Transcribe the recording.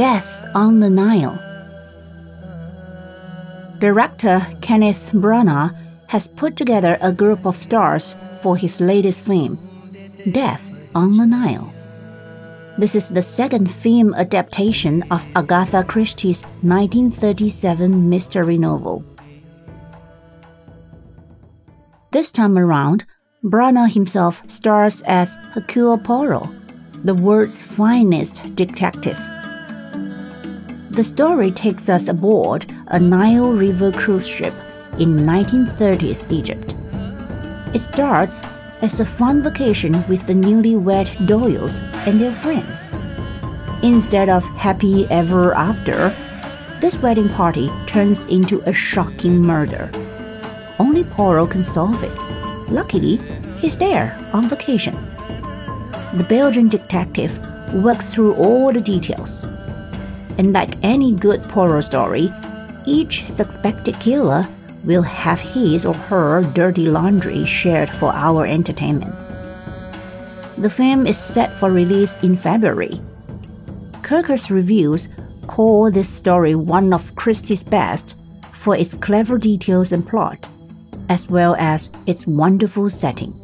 Death on the Nile. Director Kenneth Branagh has put together a group of stars for his latest film, Death on the Nile. This is the second film adaptation of Agatha Christie's 1937 mystery novel. This time around, Branagh himself stars as Hercule Poirot, the world's finest detective. The story takes us aboard a Nile River cruise ship in 1930s Egypt. It starts as a fun vacation with the newlywed Doyles and their friends. Instead of happy ever after, this wedding party turns into a shocking murder. Only Poirot can solve it. Luckily, he's there on vacation. The Belgian detective works through all the details. And like any good Poirot story, each suspected killer will have his or her dirty laundry shared for our entertainment. The film is set for release in February. Kirkus reviews call this story one of Christie's best for its clever details and plot, as well as its wonderful setting.